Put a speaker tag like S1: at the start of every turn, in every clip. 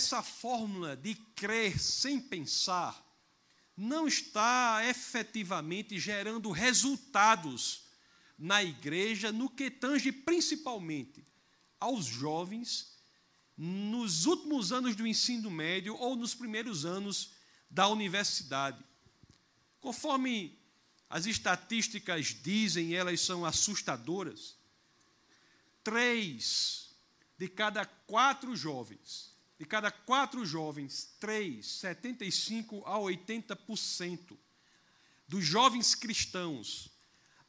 S1: essa fórmula de crer sem pensar não está efetivamente gerando resultados na igreja no que tange principalmente aos jovens nos últimos anos do ensino médio ou nos primeiros anos da universidade. Conforme as estatísticas dizem, elas são assustadoras. Três de cada quatro jovens, de cada quatro jovens, três, 75 a 80% dos jovens cristãos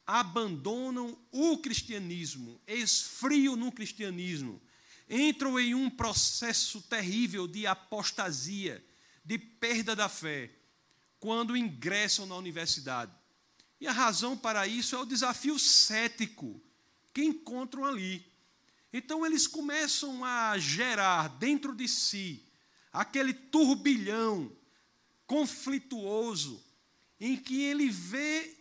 S1: abandonam o cristianismo, esfriam no cristianismo, entram em um processo terrível de apostasia, de perda da fé, quando ingressam na universidade. E a razão para isso é o desafio cético que encontram ali. Então eles começam a gerar dentro de si aquele turbilhão conflituoso em que ele vê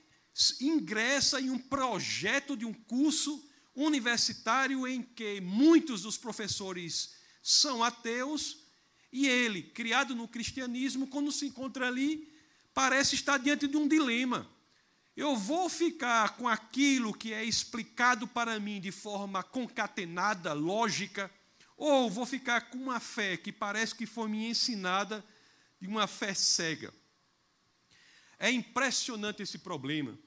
S1: ingressa em um projeto de um curso universitário em que muitos dos professores são ateus e ele, criado no cristianismo, quando se encontra ali, parece estar diante de um dilema. Eu vou ficar com aquilo que é explicado para mim de forma concatenada, lógica, ou vou ficar com uma fé que parece que foi me ensinada de uma fé cega. É impressionante esse problema.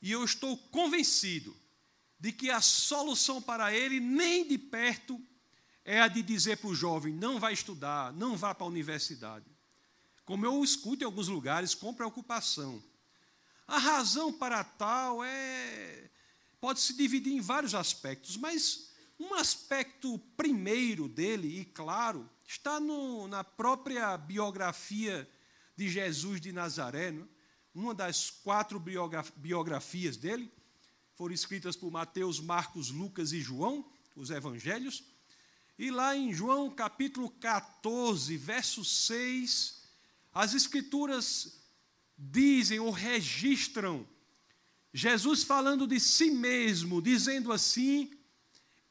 S1: E eu estou convencido de que a solução para ele, nem de perto, é a de dizer para o jovem: não vai estudar, não vá para a universidade. Como eu escuto em alguns lugares com preocupação. A razão para tal é pode se dividir em vários aspectos, mas um aspecto primeiro dele, e claro, está no, na própria biografia de Jesus de Nazaré. Não? É? uma das quatro biografias dele, foram escritas por Mateus, Marcos, Lucas e João, os evangelhos. E lá em João capítulo 14, verso 6, as escrituras dizem ou registram Jesus falando de si mesmo, dizendo assim: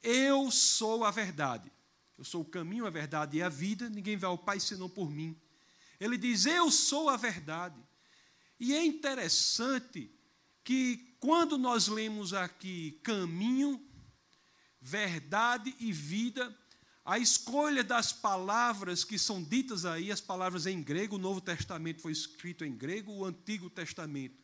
S1: Eu sou a verdade. Eu sou o caminho, a verdade e a vida, ninguém vai ao Pai senão por mim. Ele diz: Eu sou a verdade. E é interessante que quando nós lemos aqui caminho, verdade e vida, a escolha das palavras que são ditas aí, as palavras em grego, o Novo Testamento foi escrito em grego, o Antigo Testamento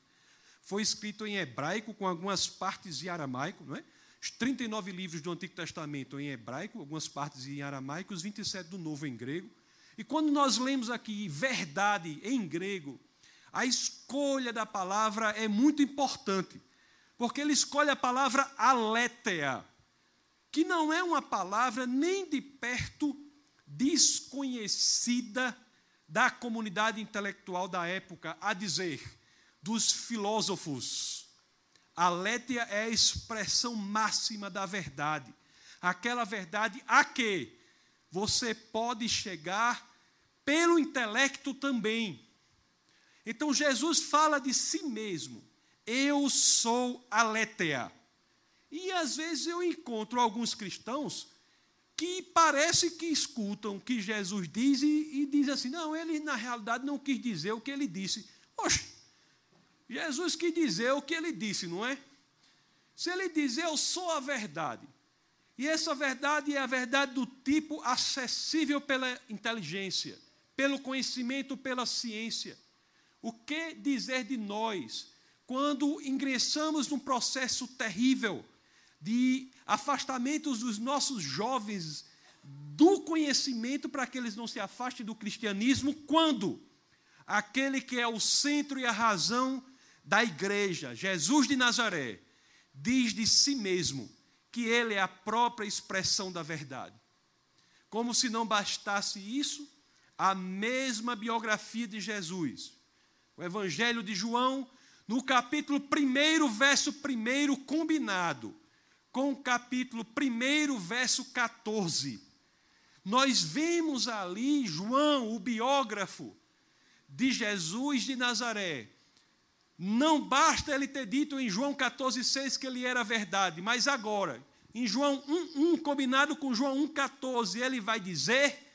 S1: foi escrito em hebraico, com algumas partes em aramaico, não é? Os 39 livros do Antigo Testamento em hebraico, algumas partes em aramaico, os 27 do Novo em grego. E quando nós lemos aqui verdade em grego, a escolha da palavra é muito importante, porque ele escolhe a palavra aletheia, que não é uma palavra nem de perto desconhecida da comunidade intelectual da época, a dizer, dos filósofos. Aletheia é a expressão máxima da verdade, aquela verdade a que você pode chegar pelo intelecto também então Jesus fala de si mesmo. Eu sou aletheia. E às vezes eu encontro alguns cristãos que parece que escutam o que Jesus diz e, e diz assim: não, ele na realidade não quis dizer o que ele disse. Oxe, Jesus quis dizer o que ele disse, não é? Se ele dizer eu sou a verdade, e essa verdade é a verdade do tipo acessível pela inteligência, pelo conhecimento, pela ciência. O que dizer de nós quando ingressamos num processo terrível de afastamento dos nossos jovens do conhecimento para que eles não se afastem do cristianismo, quando aquele que é o centro e a razão da igreja, Jesus de Nazaré, diz de si mesmo que ele é a própria expressão da verdade. Como se não bastasse isso, a mesma biografia de Jesus o Evangelho de João, no capítulo 1, verso 1, combinado com o capítulo 1, verso 14. Nós vemos ali João, o biógrafo de Jesus de Nazaré. Não basta ele ter dito em João 14,6 que ele era verdade, mas agora, em João 1,1, combinado com João 1,14, ele vai dizer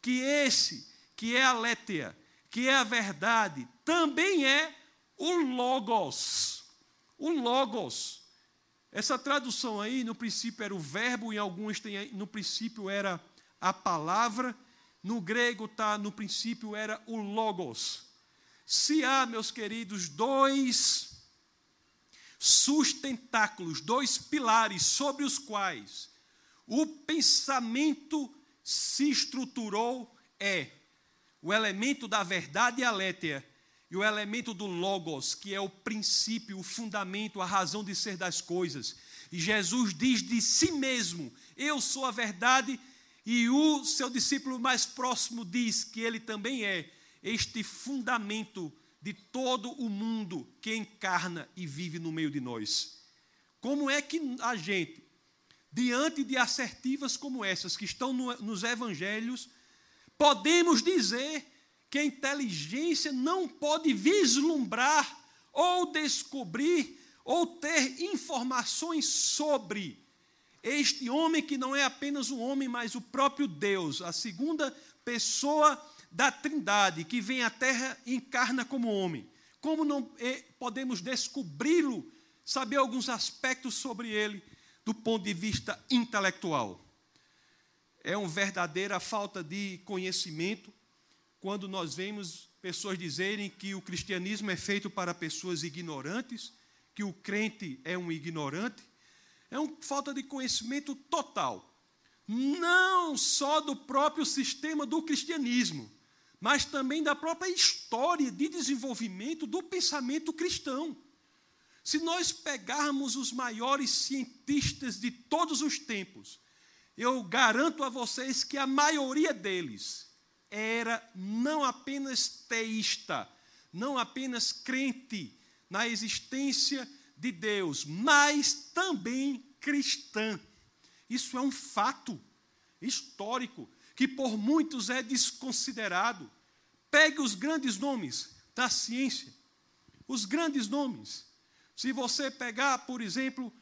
S1: que esse, que é a letéia, que é a verdade, também é o Logos. O Logos. Essa tradução aí, no princípio era o verbo, em alguns tem, no princípio era a palavra, no grego tá, no princípio era o Logos. Se há, meus queridos, dois sustentáculos, dois pilares sobre os quais o pensamento se estruturou, é o elemento da verdade e a letra e o elemento do logos, que é o princípio, o fundamento, a razão de ser das coisas. E Jesus diz de si mesmo: Eu sou a verdade, e o seu discípulo mais próximo diz que ele também é este fundamento de todo o mundo que encarna e vive no meio de nós. Como é que a gente, diante de assertivas como essas que estão no, nos evangelhos, podemos dizer que a inteligência não pode vislumbrar ou descobrir ou ter informações sobre este homem que não é apenas um homem, mas o próprio Deus, a segunda pessoa da Trindade, que vem à terra e encarna como homem. Como não eh, podemos descobri-lo, saber alguns aspectos sobre ele do ponto de vista intelectual? É uma verdadeira falta de conhecimento quando nós vemos pessoas dizerem que o cristianismo é feito para pessoas ignorantes, que o crente é um ignorante, é uma falta de conhecimento total. Não só do próprio sistema do cristianismo, mas também da própria história de desenvolvimento do pensamento cristão. Se nós pegarmos os maiores cientistas de todos os tempos, eu garanto a vocês que a maioria deles era não apenas teísta, não apenas crente na existência de Deus, mas também cristã. Isso é um fato histórico que por muitos é desconsiderado. Pegue os grandes nomes da ciência, os grandes nomes. Se você pegar, por exemplo,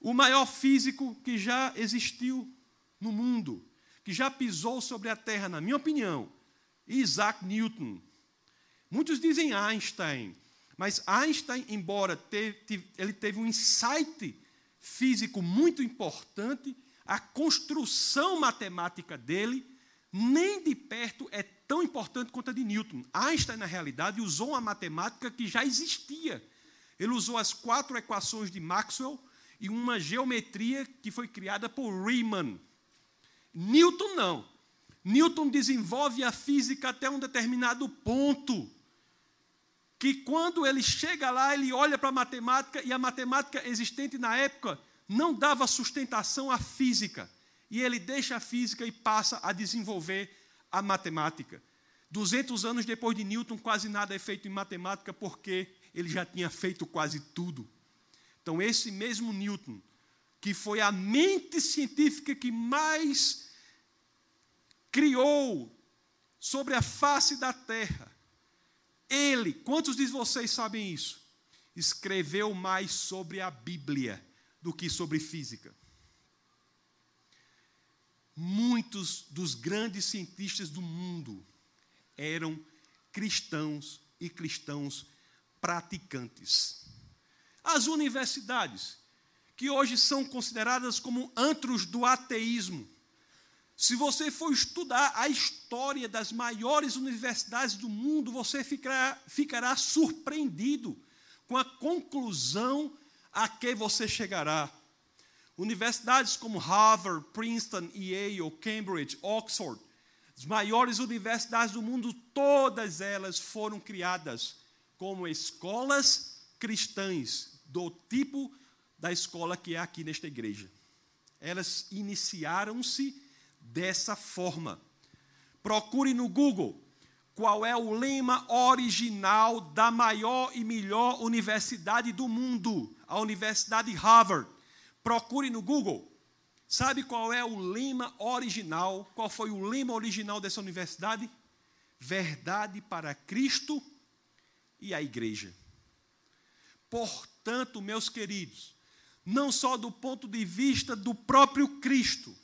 S1: o maior físico que já existiu no mundo, que já pisou sobre a Terra, na minha opinião, Isaac Newton. Muitos dizem Einstein, mas Einstein, embora teve, ele teve um insight físico muito importante, a construção matemática dele nem de perto é tão importante quanto a de Newton. Einstein, na realidade, usou uma matemática que já existia. Ele usou as quatro equações de Maxwell e uma geometria que foi criada por Riemann. Newton não. Newton desenvolve a física até um determinado ponto. Que quando ele chega lá, ele olha para a matemática e a matemática existente na época não dava sustentação à física. E ele deixa a física e passa a desenvolver a matemática. 200 anos depois de Newton, quase nada é feito em matemática porque ele já tinha feito quase tudo. Então, esse mesmo Newton, que foi a mente científica que mais criou sobre a face da terra. Ele, quantos de vocês sabem isso? Escreveu mais sobre a Bíblia do que sobre física. Muitos dos grandes cientistas do mundo eram cristãos e cristãos praticantes. As universidades, que hoje são consideradas como antros do ateísmo, se você for estudar a história das maiores universidades do mundo, você ficará, ficará surpreendido com a conclusão a que você chegará. Universidades como Harvard, Princeton, Yale, Cambridge, Oxford, as maiores universidades do mundo, todas elas foram criadas como escolas cristãs, do tipo da escola que é aqui nesta igreja. Elas iniciaram-se dessa forma. Procure no Google qual é o lema original da maior e melhor universidade do mundo, a Universidade Harvard. Procure no Google. Sabe qual é o lema original? Qual foi o lema original dessa universidade? Verdade para Cristo e a igreja. Portanto, meus queridos, não só do ponto de vista do próprio Cristo,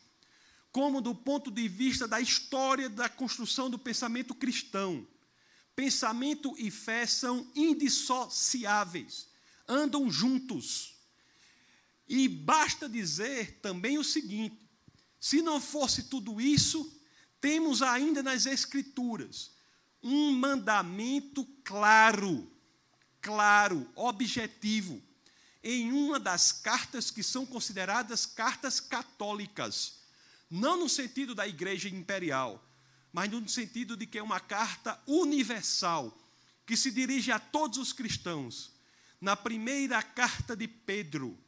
S1: como do ponto de vista da história da construção do pensamento cristão. Pensamento e fé são indissociáveis, andam juntos. E basta dizer também o seguinte: se não fosse tudo isso, temos ainda nas Escrituras um mandamento claro, claro, objetivo, em uma das cartas que são consideradas cartas católicas. Não no sentido da igreja imperial, mas no sentido de que é uma carta universal, que se dirige a todos os cristãos. Na primeira carta de Pedro,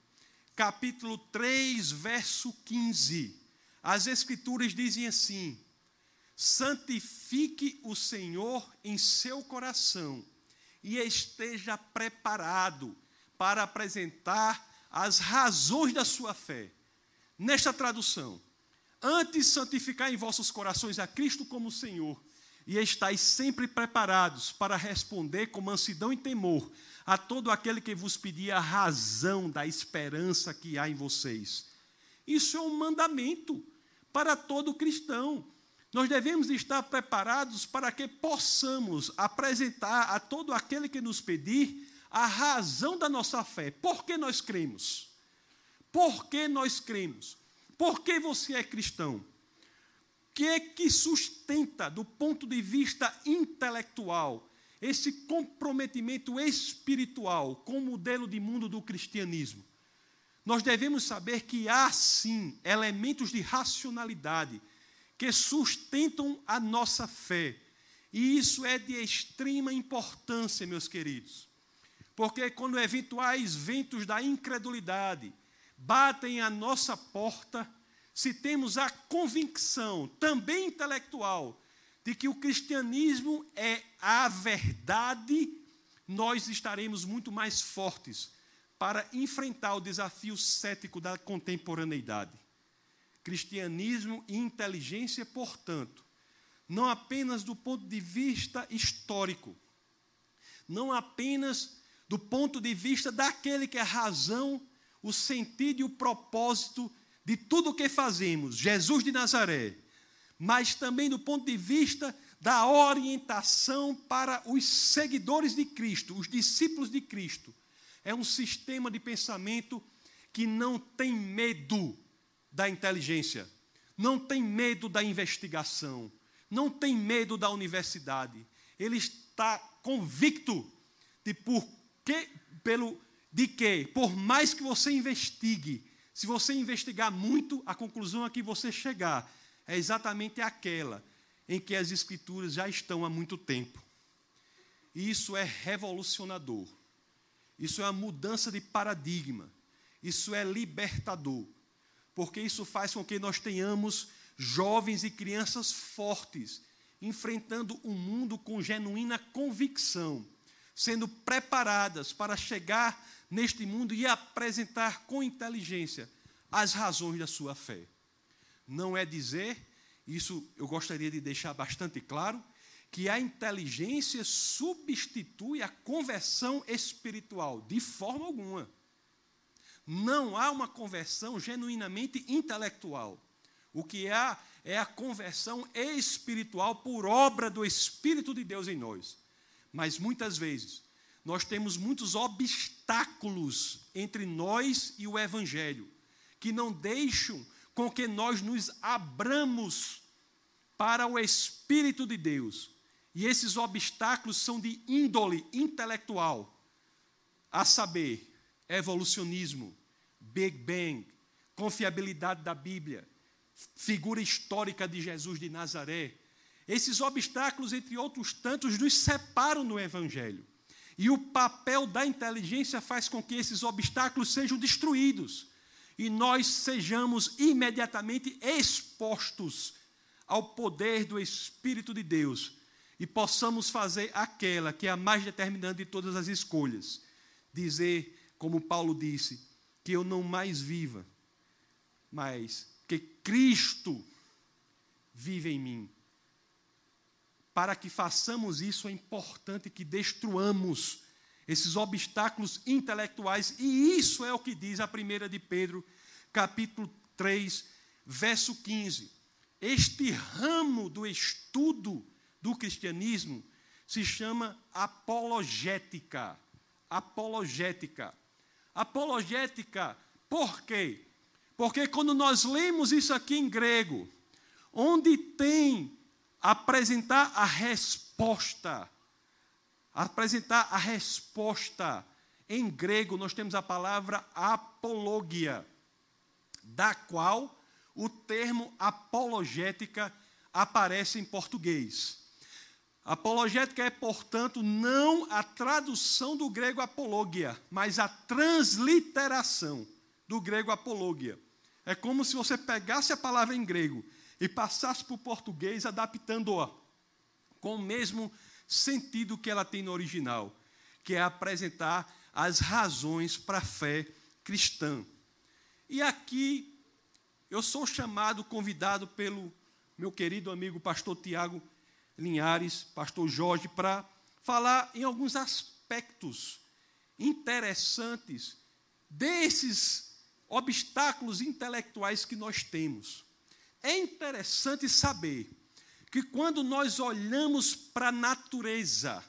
S1: capítulo 3, verso 15, as Escrituras dizem assim: santifique o Senhor em seu coração e esteja preparado para apresentar as razões da sua fé. Nesta tradução, antes santificar em vossos corações a Cristo como Senhor, e estáis sempre preparados para responder com mansidão e temor a todo aquele que vos pedir a razão da esperança que há em vocês. Isso é um mandamento para todo cristão. Nós devemos estar preparados para que possamos apresentar a todo aquele que nos pedir a razão da nossa fé. Por que nós cremos? Por que nós cremos? Por que você é cristão? O que é que sustenta, do ponto de vista intelectual, esse comprometimento espiritual com o modelo de mundo do cristianismo? Nós devemos saber que há, sim, elementos de racionalidade que sustentam a nossa fé. E isso é de extrema importância, meus queridos. Porque quando eventuais ventos da incredulidade batem à nossa porta, se temos a convicção, também intelectual, de que o cristianismo é a verdade, nós estaremos muito mais fortes para enfrentar o desafio cético da contemporaneidade. Cristianismo e inteligência, portanto, não apenas do ponto de vista histórico, não apenas do ponto de vista daquele que é a razão, o sentido e o propósito de tudo o que fazemos, Jesus de Nazaré, mas também do ponto de vista da orientação para os seguidores de Cristo, os discípulos de Cristo. É um sistema de pensamento que não tem medo da inteligência, não tem medo da investigação, não tem medo da universidade. Ele está convicto de por que, pelo, de que, por mais que você investigue, se você investigar muito, a conclusão a que você chegar é exatamente aquela em que as escrituras já estão há muito tempo. E isso é revolucionador. Isso é uma mudança de paradigma. Isso é libertador porque isso faz com que nós tenhamos jovens e crianças fortes, enfrentando o mundo com genuína convicção, sendo preparadas para chegar neste mundo e apresentar com inteligência as razões da sua fé. Não é dizer, isso eu gostaria de deixar bastante claro, que a inteligência substitui a conversão espiritual, de forma alguma não há uma conversão genuinamente intelectual. O que há é a conversão espiritual por obra do Espírito de Deus em nós. Mas muitas vezes nós temos muitos obstáculos entre nós e o Evangelho, que não deixam com que nós nos abramos para o Espírito de Deus. E esses obstáculos são de índole intelectual, a saber, evolucionismo, Big Bang, confiabilidade da Bíblia, figura histórica de Jesus de Nazaré. Esses obstáculos, entre outros tantos, nos separam do Evangelho. E o papel da inteligência faz com que esses obstáculos sejam destruídos e nós sejamos imediatamente expostos ao poder do Espírito de Deus e possamos fazer aquela que é a mais determinante de todas as escolhas. Dizer como Paulo disse, que eu não mais viva, mas que Cristo vive em mim. Para que façamos isso, é importante que destruamos esses obstáculos intelectuais, e isso é o que diz a primeira de Pedro, capítulo 3, verso 15. Este ramo do estudo do cristianismo se chama apologética. Apologética. Apologética, por quê? Porque quando nós lemos isso aqui em grego, onde tem apresentar a resposta, apresentar a resposta, em grego nós temos a palavra apologia, da qual o termo apologética aparece em português. Apologética é, portanto, não a tradução do grego apologia, mas a transliteração do grego apologia. É como se você pegasse a palavra em grego e passasse para o português adaptando-a com o mesmo sentido que ela tem no original, que é apresentar as razões para a fé cristã. E aqui eu sou chamado, convidado pelo meu querido amigo pastor Tiago Linhares, pastor Jorge, para falar em alguns aspectos interessantes desses obstáculos intelectuais que nós temos. É interessante saber que quando nós olhamos para a natureza,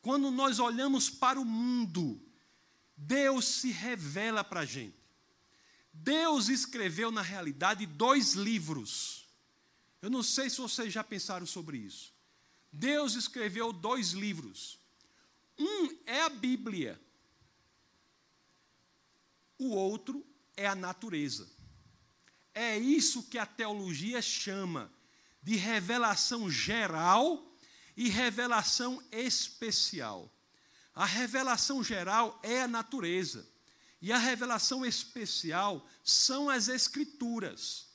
S1: quando nós olhamos para o mundo, Deus se revela para a gente. Deus escreveu, na realidade, dois livros. Eu não sei se vocês já pensaram sobre isso. Deus escreveu dois livros. Um é a Bíblia, o outro é a natureza. É isso que a teologia chama de revelação geral e revelação especial. A revelação geral é a natureza. E a revelação especial são as Escrituras.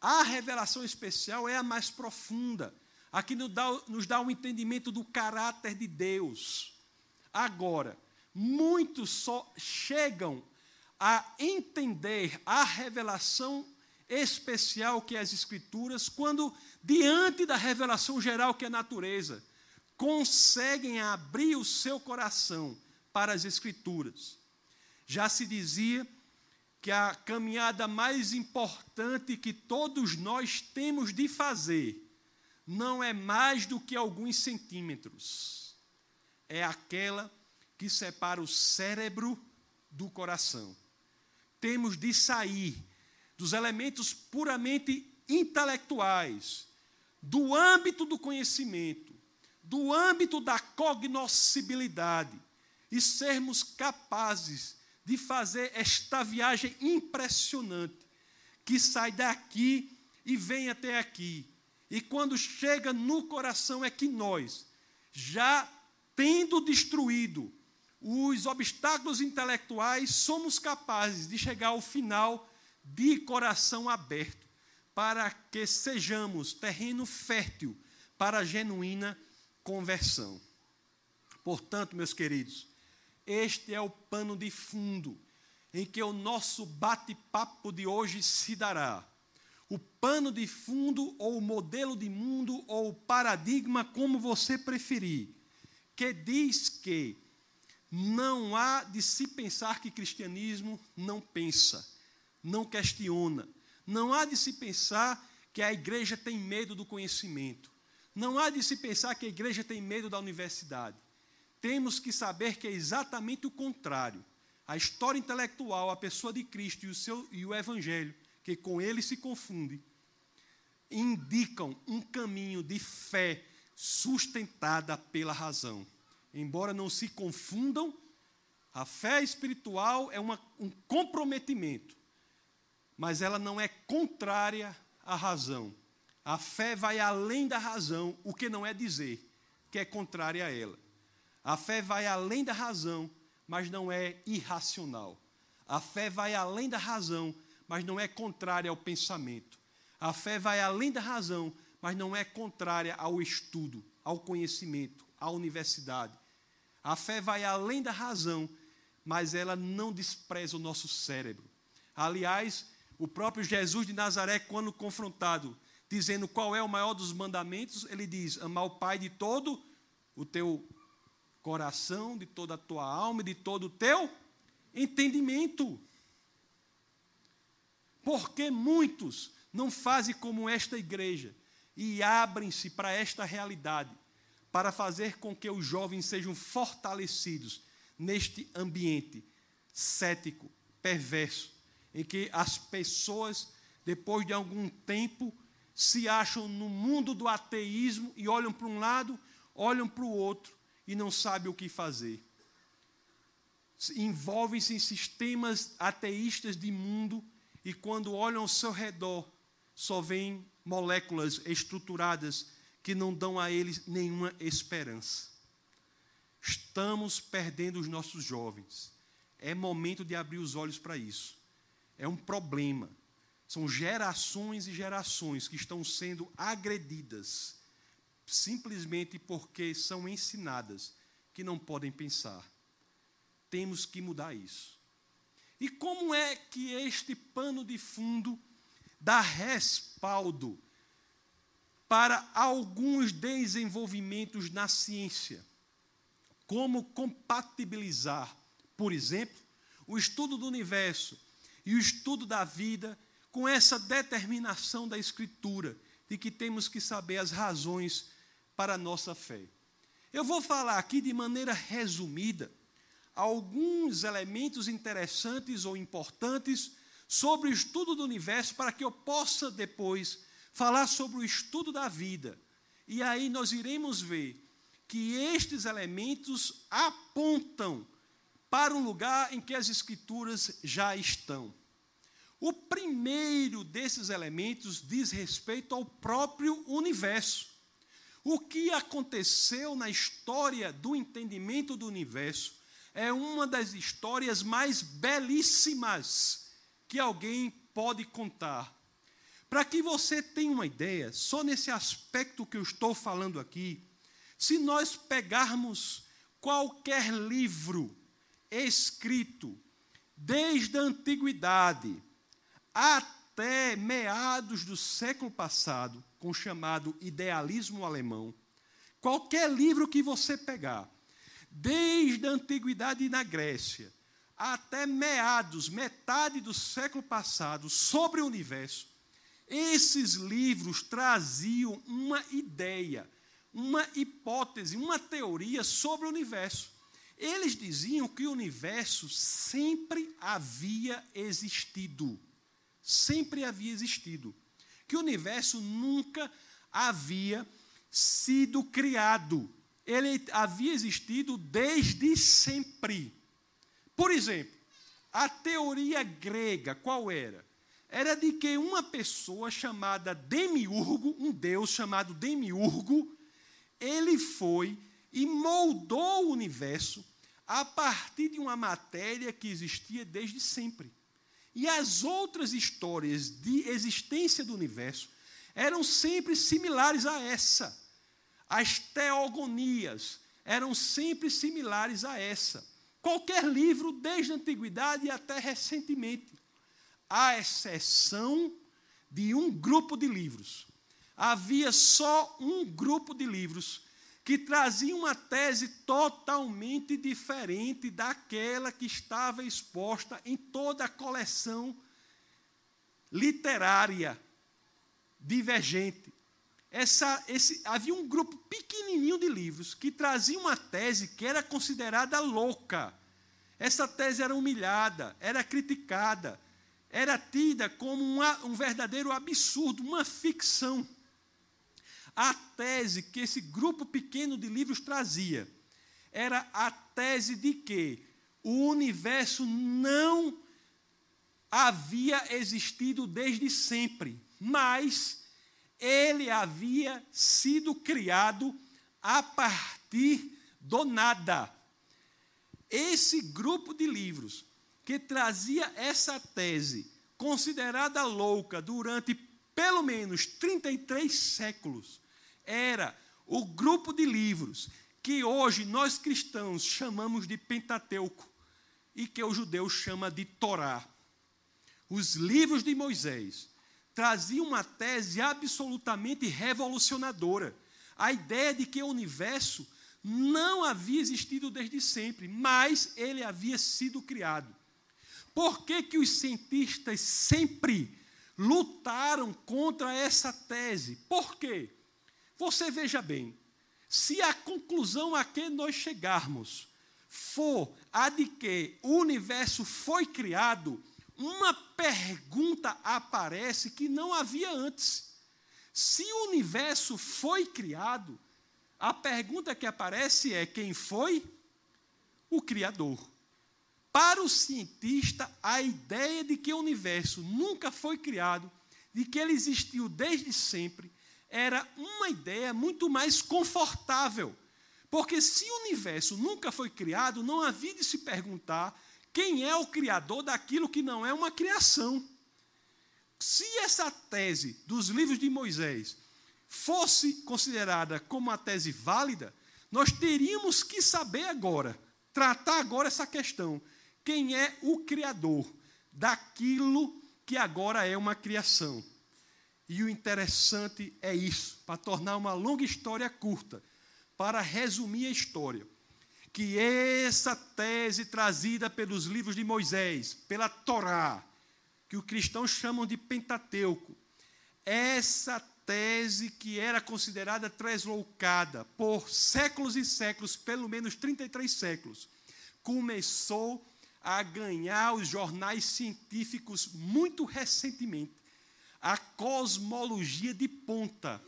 S1: A revelação especial é a mais profunda, a que nos dá, nos dá um entendimento do caráter de Deus. Agora, muitos só chegam a entender a revelação especial que é as Escrituras, quando, diante da revelação geral que é a natureza, conseguem abrir o seu coração para as Escrituras. Já se dizia que a caminhada mais importante que todos nós temos de fazer não é mais do que alguns centímetros, é aquela que separa o cérebro do coração. Temos de sair dos elementos puramente intelectuais, do âmbito do conhecimento, do âmbito da cognoscibilidade e sermos capazes de fazer esta viagem impressionante que sai daqui e vem até aqui. E quando chega no coração é que nós, já tendo destruído os obstáculos intelectuais, somos capazes de chegar ao final de coração aberto, para que sejamos terreno fértil para a genuína conversão. Portanto, meus queridos, este é o pano de fundo em que o nosso bate-papo de hoje se dará. O pano de fundo, ou o modelo de mundo, ou o paradigma, como você preferir, que diz que não há de se pensar que cristianismo não pensa, não questiona. Não há de se pensar que a igreja tem medo do conhecimento. Não há de se pensar que a igreja tem medo da universidade. Temos que saber que é exatamente o contrário. A história intelectual, a pessoa de Cristo e o, seu, e o Evangelho, que com ele se confunde, indicam um caminho de fé sustentada pela razão. Embora não se confundam, a fé espiritual é uma, um comprometimento, mas ela não é contrária à razão. A fé vai além da razão, o que não é dizer que é contrária a ela. A fé vai além da razão, mas não é irracional. A fé vai além da razão, mas não é contrária ao pensamento. A fé vai além da razão, mas não é contrária ao estudo, ao conhecimento, à universidade. A fé vai além da razão, mas ela não despreza o nosso cérebro. Aliás, o próprio Jesus de Nazaré, quando confrontado, dizendo qual é o maior dos mandamentos, ele diz: amar o Pai de todo o teu coração, de toda a tua alma de todo o teu entendimento. Porque muitos não fazem como esta igreja e abrem-se para esta realidade, para fazer com que os jovens sejam fortalecidos neste ambiente cético, perverso, em que as pessoas, depois de algum tempo, se acham no mundo do ateísmo e olham para um lado, olham para o outro e não sabem o que fazer. Envolvem-se em sistemas ateístas de mundo e quando olham ao seu redor, só veem moléculas estruturadas que não dão a eles nenhuma esperança. Estamos perdendo os nossos jovens. É momento de abrir os olhos para isso. É um problema. São gerações e gerações que estão sendo agredidas simplesmente porque são ensinadas que não podem pensar. Temos que mudar isso. E como é que este pano de fundo dá respaldo para alguns desenvolvimentos na ciência? Como compatibilizar, por exemplo, o estudo do universo e o estudo da vida com essa determinação da Escritura de que temos que saber as razões para a nossa fé. Eu vou falar aqui de maneira resumida alguns elementos interessantes ou importantes sobre o estudo do universo para que eu possa depois falar sobre o estudo da vida. E aí nós iremos ver que estes elementos apontam para um lugar em que as escrituras já estão. O primeiro desses elementos diz respeito ao próprio universo. O que aconteceu na história do entendimento do universo é uma das histórias mais belíssimas que alguém pode contar. Para que você tenha uma ideia, só nesse aspecto que eu estou falando aqui, se nós pegarmos qualquer livro escrito desde a antiguidade até meados do século passado, com o chamado idealismo alemão, qualquer livro que você pegar, desde a antiguidade na Grécia até meados, metade do século passado, sobre o universo, esses livros traziam uma ideia, uma hipótese, uma teoria sobre o universo. Eles diziam que o universo sempre havia existido. Sempre havia existido. Que o universo nunca havia sido criado. Ele havia existido desde sempre. Por exemplo, a teoria grega, qual era? Era de que uma pessoa chamada Demiurgo, um deus chamado Demiurgo, ele foi e moldou o universo a partir de uma matéria que existia desde sempre. E as outras histórias de existência do universo eram sempre similares a essa. As teogonias eram sempre similares a essa. Qualquer livro, desde a antiguidade até recentemente, à exceção de um grupo de livros. Havia só um grupo de livros que trazia uma tese totalmente diferente daquela que estava exposta em toda a coleção literária divergente. Essa, esse, havia um grupo pequenininho de livros que trazia uma tese que era considerada louca. Essa tese era humilhada, era criticada, era tida como uma, um verdadeiro absurdo, uma ficção. A tese que esse grupo pequeno de livros trazia era a tese de que o universo não havia existido desde sempre, mas ele havia sido criado a partir do nada. Esse grupo de livros que trazia essa tese, considerada louca durante pelo menos 33 séculos, era o grupo de livros que hoje nós cristãos chamamos de Pentateuco e que o judeu chama de Torá. Os livros de Moisés traziam uma tese absolutamente revolucionadora. A ideia de que o universo não havia existido desde sempre, mas ele havia sido criado. Por que, que os cientistas sempre lutaram contra essa tese? Por quê? Você veja bem, se a conclusão a que nós chegarmos for a de que o universo foi criado, uma pergunta aparece que não havia antes. Se o universo foi criado, a pergunta que aparece é: quem foi? O Criador. Para o cientista, a ideia de que o universo nunca foi criado, de que ele existiu desde sempre, era uma ideia muito mais confortável. Porque se o universo nunca foi criado, não havia de se perguntar quem é o criador daquilo que não é uma criação. Se essa tese dos livros de Moisés fosse considerada como uma tese válida, nós teríamos que saber agora, tratar agora essa questão: quem é o criador daquilo que agora é uma criação? E o interessante é isso, para tornar uma longa história curta, para resumir a história, que essa tese trazida pelos livros de Moisés, pela Torá, que os cristãos chamam de Pentateuco, essa tese que era considerada tresloucada por séculos e séculos, pelo menos 33 séculos, começou a ganhar os jornais científicos muito recentemente a cosmologia de ponta,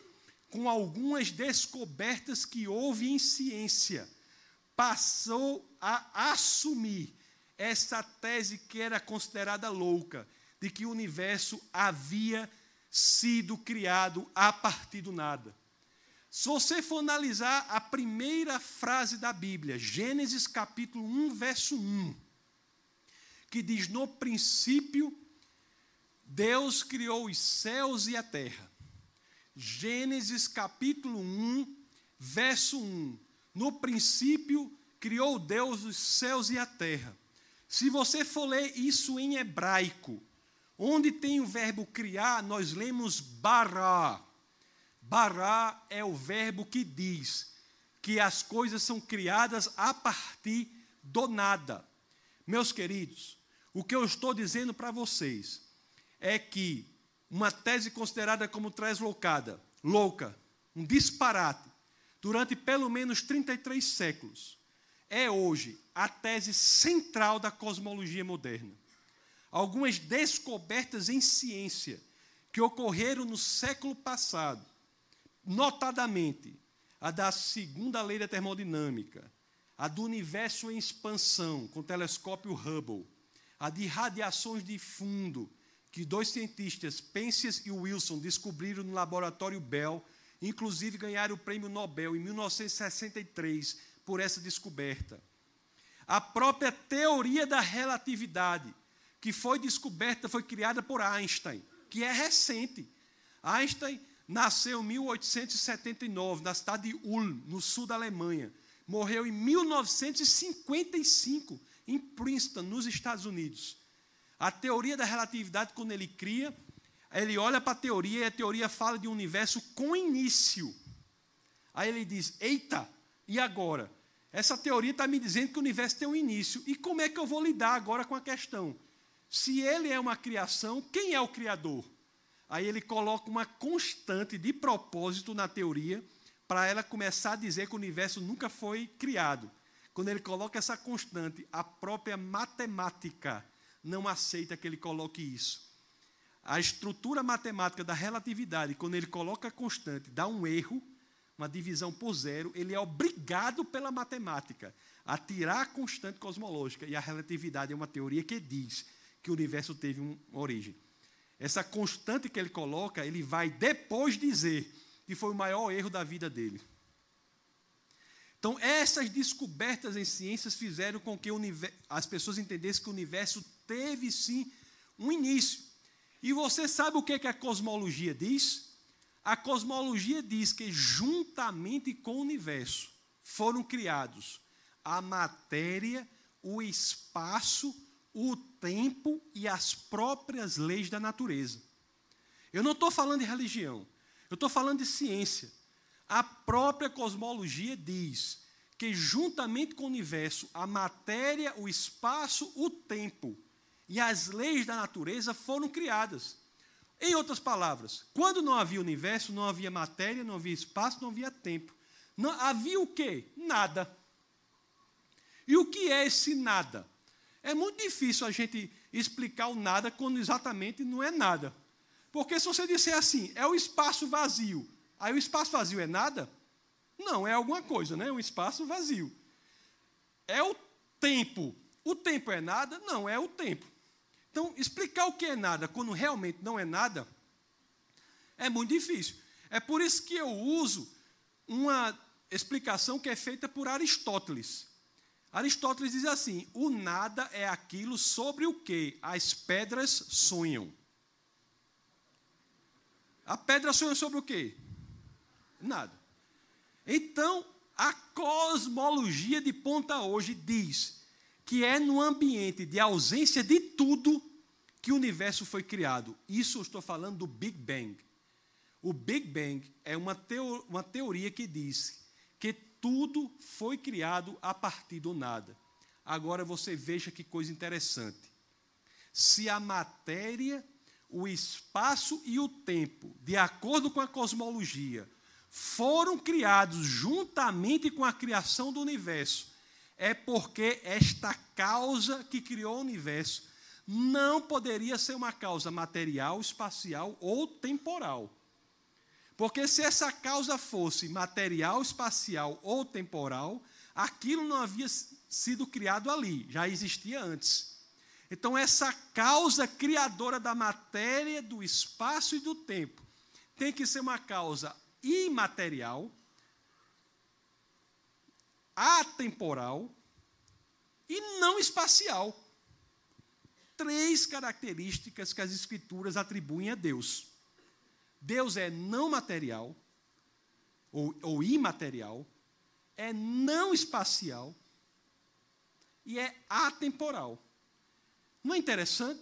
S1: com algumas descobertas que houve em ciência, passou a assumir essa tese que era considerada louca, de que o universo havia sido criado a partir do nada. Se você for analisar a primeira frase da Bíblia, Gênesis capítulo 1, verso 1, que diz: No princípio Deus criou os céus e a terra. Gênesis capítulo 1, verso 1. No princípio criou Deus os céus e a terra. Se você for ler isso em hebraico, onde tem o verbo criar, nós lemos bará. Bará é o verbo que diz que as coisas são criadas a partir do nada. Meus queridos, o que eu estou dizendo para vocês é que uma tese considerada como translocada, louca, um disparate, durante pelo menos 33 séculos, é hoje a tese central da cosmologia moderna. Algumas descobertas em ciência que ocorreram no século passado, notadamente a da segunda lei da termodinâmica, a do universo em expansão com o telescópio Hubble, a de radiações de fundo, que dois cientistas, Penzias e Wilson, descobriram no laboratório Bell, inclusive ganharam o prêmio Nobel em 1963 por essa descoberta. A própria teoria da relatividade, que foi descoberta, foi criada por Einstein, que é recente. Einstein nasceu em 1879, na cidade de Ulm, no sul da Alemanha. Morreu em 1955, em Princeton, nos Estados Unidos. A teoria da relatividade, quando ele cria, ele olha para a teoria e a teoria fala de um universo com início. Aí ele diz: Eita, e agora? Essa teoria está me dizendo que o universo tem um início. E como é que eu vou lidar agora com a questão? Se ele é uma criação, quem é o criador? Aí ele coloca uma constante de propósito na teoria para ela começar a dizer que o universo nunca foi criado. Quando ele coloca essa constante, a própria matemática não aceita que ele coloque isso. A estrutura matemática da relatividade, quando ele coloca a constante, dá um erro, uma divisão por zero, ele é obrigado pela matemática a tirar a constante cosmológica. E a relatividade é uma teoria que diz que o universo teve uma origem. Essa constante que ele coloca, ele vai depois dizer que foi o maior erro da vida dele. Então, essas descobertas em ciências fizeram com que as pessoas entendessem que o universo teve sim um início. E você sabe o que, é que a cosmologia diz? A cosmologia diz que, juntamente com o universo, foram criados a matéria, o espaço, o tempo e as próprias leis da natureza. Eu não estou falando de religião, eu estou falando de ciência. A própria cosmologia diz que, juntamente com o universo, a matéria, o espaço, o tempo e as leis da natureza foram criadas. Em outras palavras, quando não havia universo, não havia matéria, não havia espaço, não havia tempo. Não, havia o quê? Nada. E o que é esse nada? É muito difícil a gente explicar o nada quando exatamente não é nada. Porque se você disser assim, é o espaço vazio, aí o espaço vazio é nada? Não, é alguma coisa, né? Um espaço vazio. É o tempo. O tempo é nada? Não, é o tempo. Então, explicar o que é nada quando realmente não é nada é muito difícil. É por isso que eu uso uma explicação que é feita por Aristóteles. Aristóteles diz assim: o nada é aquilo sobre o que as pedras sonham. A pedra sonha sobre o quê? Nada. Então, a cosmologia de ponta hoje diz que é no ambiente de ausência de tudo que o universo foi criado. Isso eu estou falando do Big Bang. O Big Bang é uma, teo uma teoria que diz que tudo foi criado a partir do nada. Agora você veja que coisa interessante. Se a matéria, o espaço e o tempo, de acordo com a cosmologia, foram criados juntamente com a criação do universo, é porque esta causa que criou o universo não poderia ser uma causa material, espacial ou temporal. Porque se essa causa fosse material, espacial ou temporal, aquilo não havia sido criado ali, já existia antes. Então, essa causa criadora da matéria, do espaço e do tempo tem que ser uma causa imaterial, atemporal e não espacial. Três características que as Escrituras atribuem a Deus. Deus é não material, ou, ou imaterial, é não espacial e é atemporal. Não é interessante?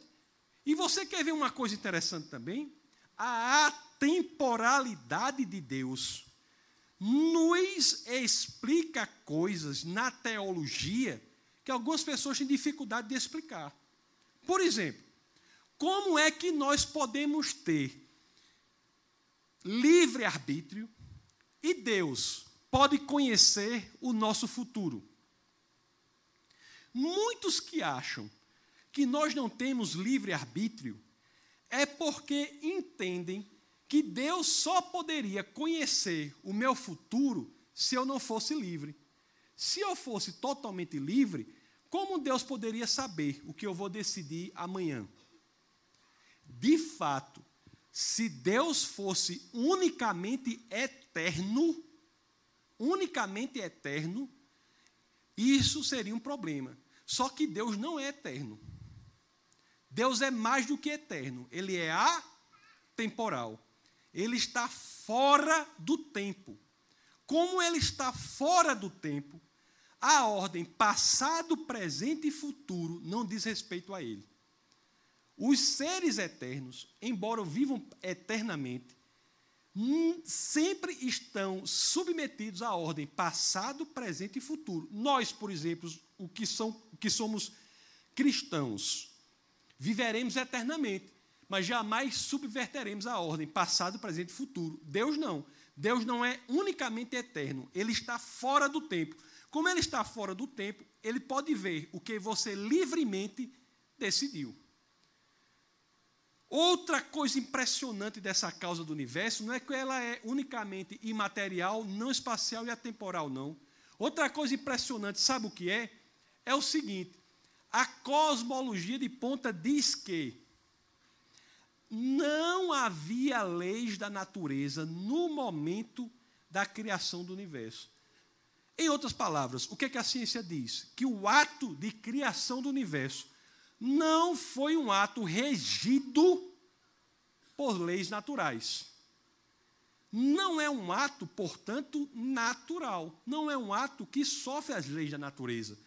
S1: E você quer ver uma coisa interessante também? A atemporalidade de Deus nos explica coisas na teologia que algumas pessoas têm dificuldade de explicar. Por exemplo, como é que nós podemos ter livre arbítrio e Deus pode conhecer o nosso futuro? Muitos que acham que nós não temos livre arbítrio é porque entendem que Deus só poderia conhecer o meu futuro se eu não fosse livre. Se eu fosse totalmente livre, como Deus poderia saber o que eu vou decidir amanhã? De fato, se Deus fosse unicamente eterno, unicamente eterno, isso seria um problema. Só que Deus não é eterno. Deus é mais do que eterno, ele é atemporal ele está fora do tempo. Como ele está fora do tempo, a ordem passado, presente e futuro não diz respeito a ele. Os seres eternos, embora vivam eternamente, hum, sempre estão submetidos à ordem passado, presente e futuro. Nós, por exemplo, o que, são, que somos cristãos, viveremos eternamente mas jamais subverteremos a ordem passado, presente e futuro. Deus não. Deus não é unicamente eterno, ele está fora do tempo. Como ele está fora do tempo, ele pode ver o que você livremente decidiu. Outra coisa impressionante dessa causa do universo não é que ela é unicamente imaterial, não espacial e atemporal, não. Outra coisa impressionante, sabe o que é? É o seguinte: a cosmologia de ponta diz que não havia leis da natureza no momento da criação do universo. Em outras palavras, o que, é que a ciência diz? Que o ato de criação do universo não foi um ato regido por leis naturais. Não é um ato, portanto, natural. Não é um ato que sofre as leis da natureza.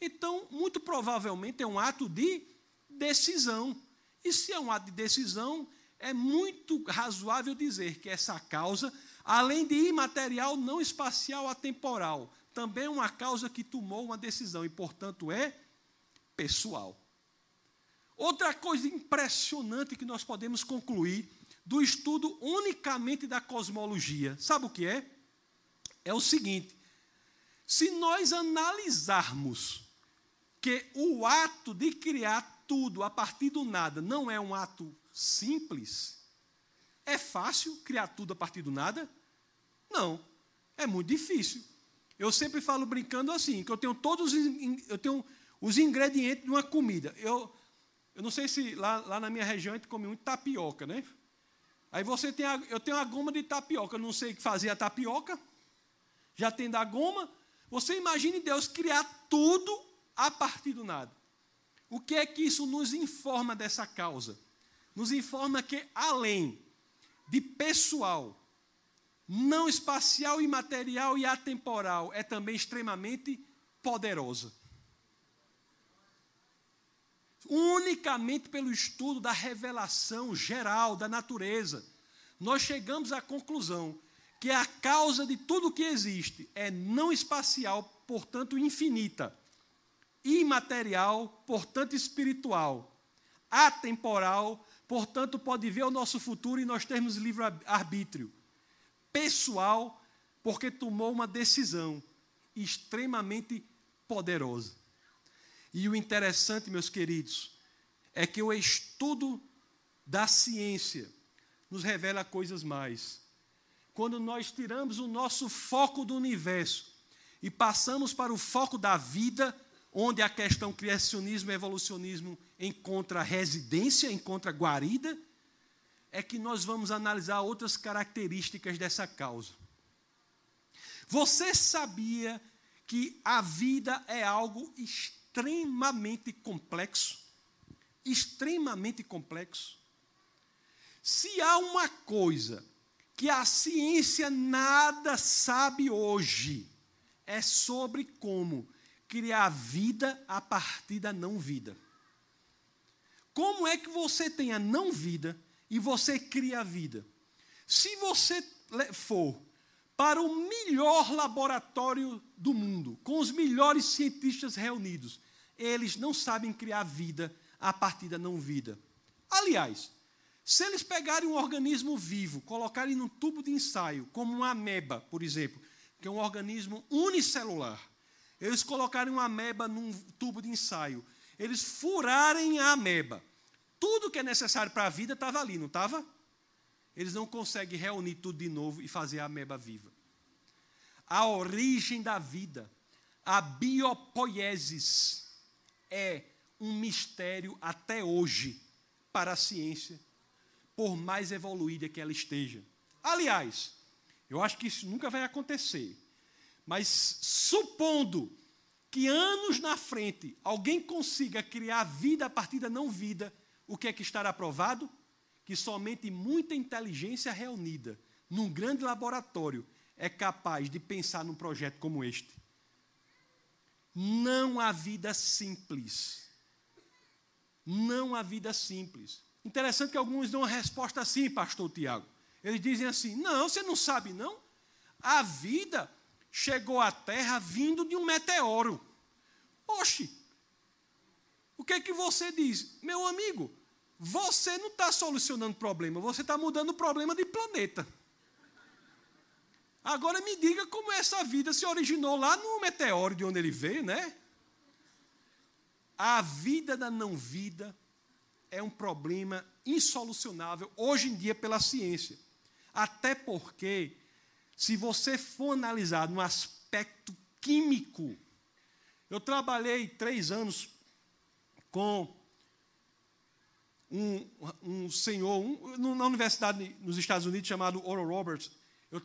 S1: Então, muito provavelmente é um ato de decisão. E se é um ato de decisão, é muito razoável dizer que essa causa, além de imaterial, não espacial, atemporal, também é uma causa que tomou uma decisão e, portanto, é pessoal. Outra coisa impressionante que nós podemos concluir do estudo unicamente da cosmologia, sabe o que é? É o seguinte: se nós analisarmos que o ato de criar tudo a partir do nada não é um ato simples, é fácil criar tudo a partir do nada? Não, é muito difícil. Eu sempre falo brincando assim, que eu tenho todos eu tenho os ingredientes de uma comida. Eu, eu não sei se lá, lá na minha região a gente come muito tapioca, né? Aí você tem a, eu tenho a goma de tapioca, eu não sei fazer a tapioca, já tem da goma. Você imagine Deus criar tudo a partir do nada. O que é que isso nos informa dessa causa? Nos informa que além de pessoal, não espacial, imaterial e atemporal, é também extremamente poderosa unicamente pelo estudo da revelação geral da natureza, nós chegamos à conclusão que a causa de tudo que existe é não espacial, portanto infinita, imaterial, portanto espiritual, atemporal, portanto pode ver o nosso futuro e nós temos livre arbítrio, pessoal, porque tomou uma decisão extremamente poderosa. E o interessante, meus queridos, é que o estudo da ciência nos revela coisas mais. Quando nós tiramos o nosso foco do universo e passamos para o foco da vida, onde a questão criacionismo e evolucionismo encontra residência, encontra guarida, é que nós vamos analisar outras características dessa causa. Você sabia que a vida é algo extremamente complexo. Extremamente complexo. Se há uma coisa que a ciência nada sabe hoje, é sobre como criar vida a partir da não vida. Como é que você tem a não vida e você cria a vida? Se você for para o melhor laboratório do mundo, com os melhores cientistas reunidos, eles não sabem criar vida a partir da não vida. Aliás, se eles pegarem um organismo vivo, colocarem num tubo de ensaio, como uma ameba, por exemplo, que é um organismo unicelular, eles colocarem uma ameba num tubo de ensaio, eles furarem a ameba, tudo que é necessário para a vida estava ali, não estava? Eles não conseguem reunir tudo de novo e fazer a ameba viva. A origem da vida, a biopoiesis, é um mistério até hoje para a ciência, por mais evoluída que ela esteja. Aliás, eu acho que isso nunca vai acontecer, mas supondo que anos na frente alguém consiga criar vida a partir da não vida, o que é que estará provado? Que somente muita inteligência reunida num grande laboratório é capaz de pensar num projeto como este. Não há vida simples. Não há vida simples. Interessante que alguns dão uma resposta assim, pastor Tiago. Eles dizem assim: não, você não sabe, não? A vida chegou à Terra vindo de um meteoro. Oxe, o que é que você diz? Meu amigo, você não está solucionando problema, você está mudando o problema de planeta. Agora me diga como essa vida se originou lá no meteoro de onde ele veio, né? A vida da não vida é um problema insolucionável hoje em dia pela ciência. Até porque, se você for analisar no aspecto químico, eu trabalhei três anos com um, um senhor um, na universidade nos Estados Unidos chamado Oral Roberts. Eu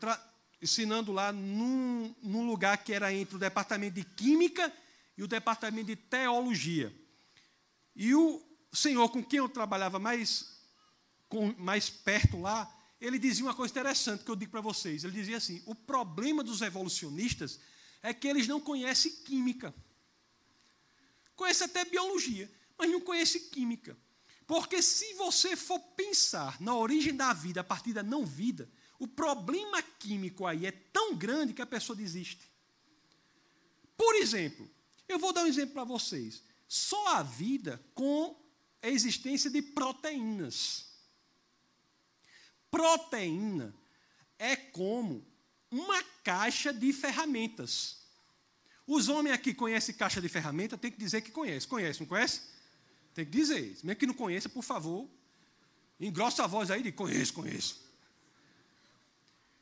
S1: ensinando lá num, num lugar que era entre o departamento de Química e o departamento de Teologia. E o senhor com quem eu trabalhava mais, com, mais perto lá, ele dizia uma coisa interessante que eu digo para vocês. Ele dizia assim: o problema dos evolucionistas é que eles não conhecem química. Conhecem até biologia, mas não conhecem química. Porque se você for pensar na origem da vida a partir da não vida, o problema químico aí é tão grande que a pessoa desiste. Por exemplo, eu vou dar um exemplo para vocês. Só a vida com a existência de proteínas. Proteína é como uma caixa de ferramentas. Os homens aqui conhecem caixa de ferramenta, tem que dizer que conhece. Conhece, não conhece? Tem que dizer. Mesmo que não conheça, por favor, engrossa a voz aí de conheço, conheço.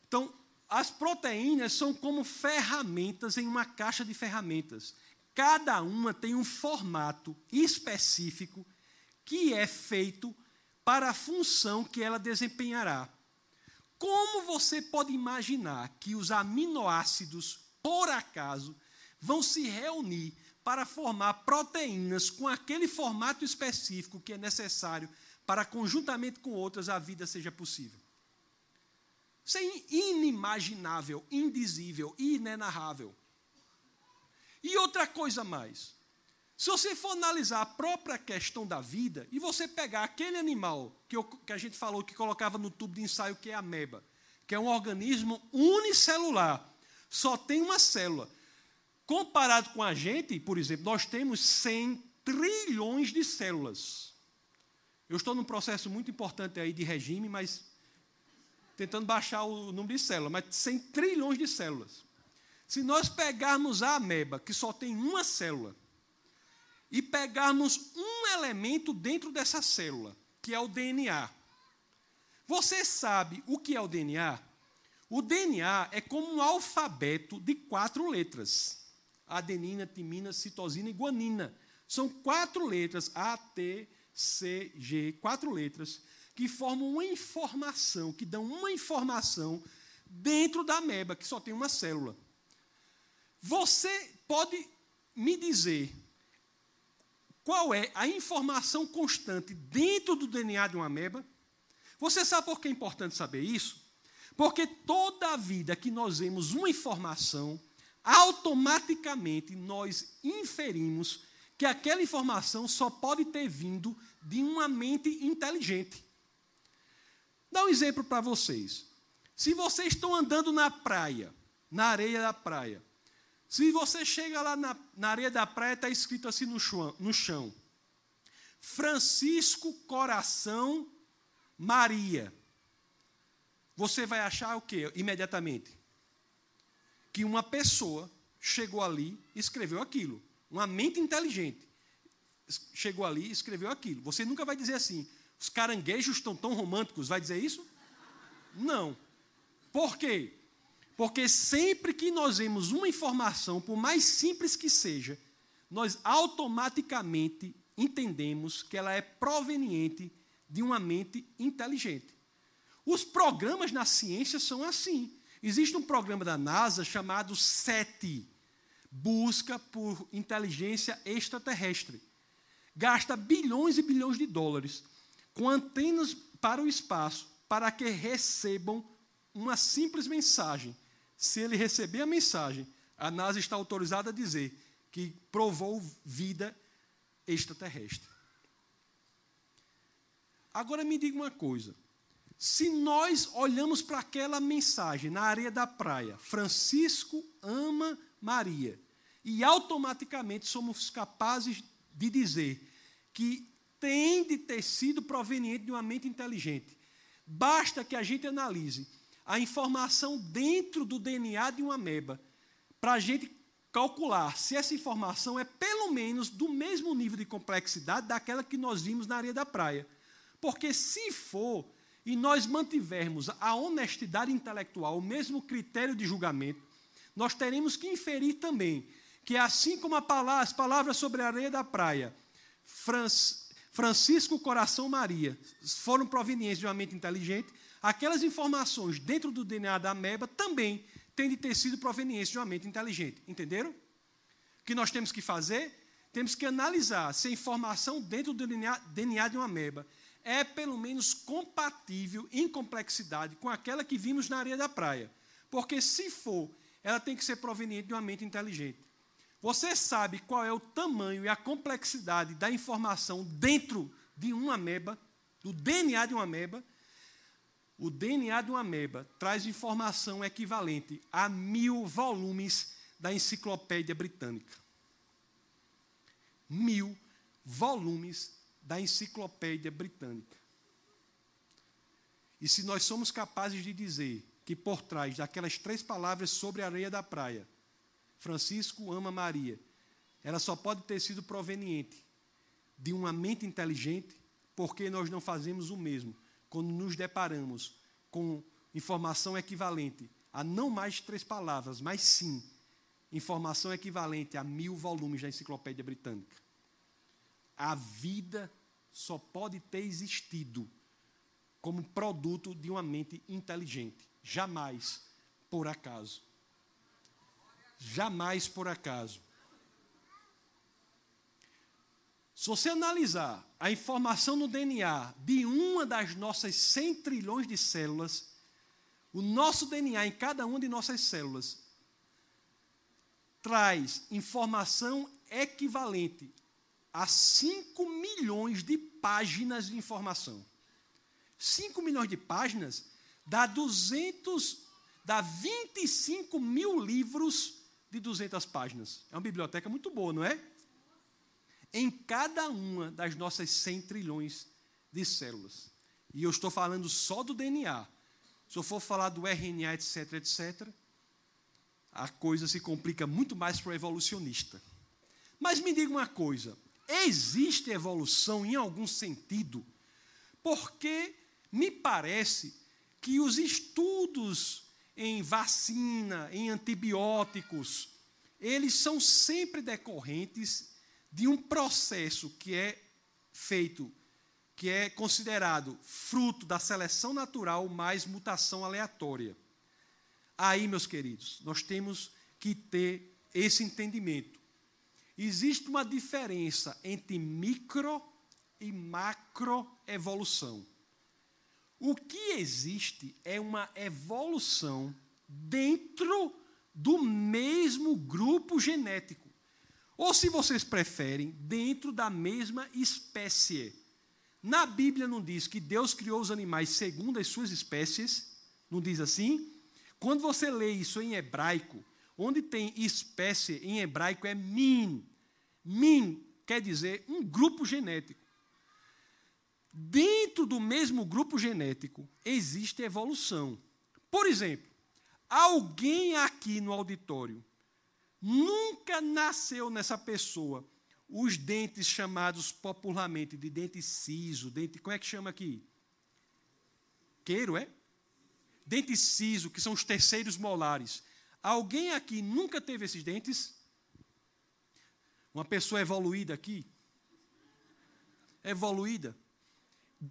S1: Então, as proteínas são como ferramentas em uma caixa de ferramentas. Cada uma tem um formato específico que é feito para a função que ela desempenhará. Como você pode imaginar que os aminoácidos, por acaso, vão se reunir para formar proteínas com aquele formato específico que é necessário para, conjuntamente com outras, a vida seja possível? Isso é inimaginável, indizível, inenarrável. E outra coisa mais. Se você for analisar a própria questão da vida, e você pegar aquele animal que, eu, que a gente falou que colocava no tubo de ensaio, que é a ameba, que é um organismo unicelular, só tem uma célula. Comparado com a gente, por exemplo, nós temos 100 trilhões de células. Eu estou num processo muito importante aí de regime, mas tentando baixar o número de células, mas 100 trilhões de células. Se nós pegarmos a ameba, que só tem uma célula, e pegarmos um elemento dentro dessa célula, que é o DNA. Você sabe o que é o DNA? O DNA é como um alfabeto de quatro letras: adenina, timina, citosina e guanina. São quatro letras, A, T, C, G, quatro letras, que formam uma informação, que dão uma informação dentro da ameba, que só tem uma célula. Você pode me dizer qual é a informação constante dentro do DNA de uma ameba? Você sabe por que é importante saber isso? Porque toda a vida que nós vemos uma informação, automaticamente nós inferimos que aquela informação só pode ter vindo de uma mente inteligente. Dá um exemplo para vocês. Se vocês estão andando na praia, na areia da praia, se você chega lá na, na areia da praia, está escrito assim no chão, no chão: Francisco Coração Maria. Você vai achar o quê imediatamente? Que uma pessoa chegou ali e escreveu aquilo. Uma mente inteligente chegou ali e escreveu aquilo. Você nunca vai dizer assim, os caranguejos estão tão românticos, vai dizer isso? Não. Por quê? Porque sempre que nós vemos uma informação, por mais simples que seja, nós automaticamente entendemos que ela é proveniente de uma mente inteligente. Os programas na ciência são assim. Existe um programa da NASA chamado SETI Busca por Inteligência Extraterrestre. Gasta bilhões e bilhões de dólares com antenas para o espaço para que recebam uma simples mensagem se ele receber a mensagem, a NASA está autorizada a dizer que provou vida extraterrestre. Agora me diga uma coisa. Se nós olhamos para aquela mensagem na areia da praia, Francisco ama Maria, e automaticamente somos capazes de dizer que tem de ter sido proveniente de uma mente inteligente. Basta que a gente analise a informação dentro do DNA de uma ameba, para a gente calcular se essa informação é pelo menos do mesmo nível de complexidade daquela que nós vimos na areia da praia. Porque se for, e nós mantivermos a honestidade intelectual, o mesmo critério de julgamento, nós teremos que inferir também que, assim como palavra, as palavras sobre a areia da praia, Francisco Coração Maria, foram provenientes de uma mente inteligente, aquelas informações dentro do DNA da ameba também têm de ter sido provenientes de uma mente inteligente. Entenderam? O que nós temos que fazer? Temos que analisar se a informação dentro do DNA, de uma ameba é pelo menos compatível em complexidade com aquela que vimos na areia da praia. Porque se for, ela tem que ser proveniente de uma mente inteligente. Você sabe qual é o tamanho e a complexidade da informação dentro de uma ameba, do DNA de uma ameba, o DNA de uma ameba traz informação equivalente a mil volumes da enciclopédia britânica. Mil volumes da enciclopédia britânica. E se nós somos capazes de dizer que por trás daquelas três palavras sobre a areia da praia, Francisco ama Maria, ela só pode ter sido proveniente de uma mente inteligente, porque nós não fazemos o mesmo quando nos deparamos com informação equivalente a não mais três palavras, mas sim informação equivalente a mil volumes da Enciclopédia Britânica. A vida só pode ter existido como produto de uma mente inteligente, jamais por acaso. Jamais por acaso. Se você analisar a informação no DNA de uma das nossas 100 trilhões de células, o nosso DNA em cada uma de nossas células traz informação equivalente a 5 milhões de páginas de informação. 5 milhões de páginas dá 200, dá 25 mil livros de 200 páginas. É uma biblioteca muito boa, não é? Em cada uma das nossas 100 trilhões de células. E eu estou falando só do DNA. Se eu for falar do RNA, etc, etc, a coisa se complica muito mais para o evolucionista. Mas me diga uma coisa: existe evolução em algum sentido? Porque me parece que os estudos em vacina, em antibióticos, eles são sempre decorrentes de um processo que é feito, que é considerado fruto da seleção natural mais mutação aleatória. Aí, meus queridos, nós temos que ter esse entendimento. Existe uma diferença entre micro e macroevolução. O que existe é uma evolução dentro do mesmo grupo genético. Ou, se vocês preferem, dentro da mesma espécie. Na Bíblia não diz que Deus criou os animais segundo as suas espécies, não diz assim? Quando você lê isso em hebraico, onde tem espécie em hebraico é min. Min quer dizer um grupo genético. Dentro do mesmo grupo genético existe evolução. Por exemplo, alguém aqui no auditório nunca nasceu nessa pessoa os dentes chamados popularmente de dente ciso, dente, como é que chama aqui? Queiro, é? Dente ciso, que são os terceiros molares. Alguém aqui nunca teve esses dentes? Uma pessoa evoluída aqui? Evoluída.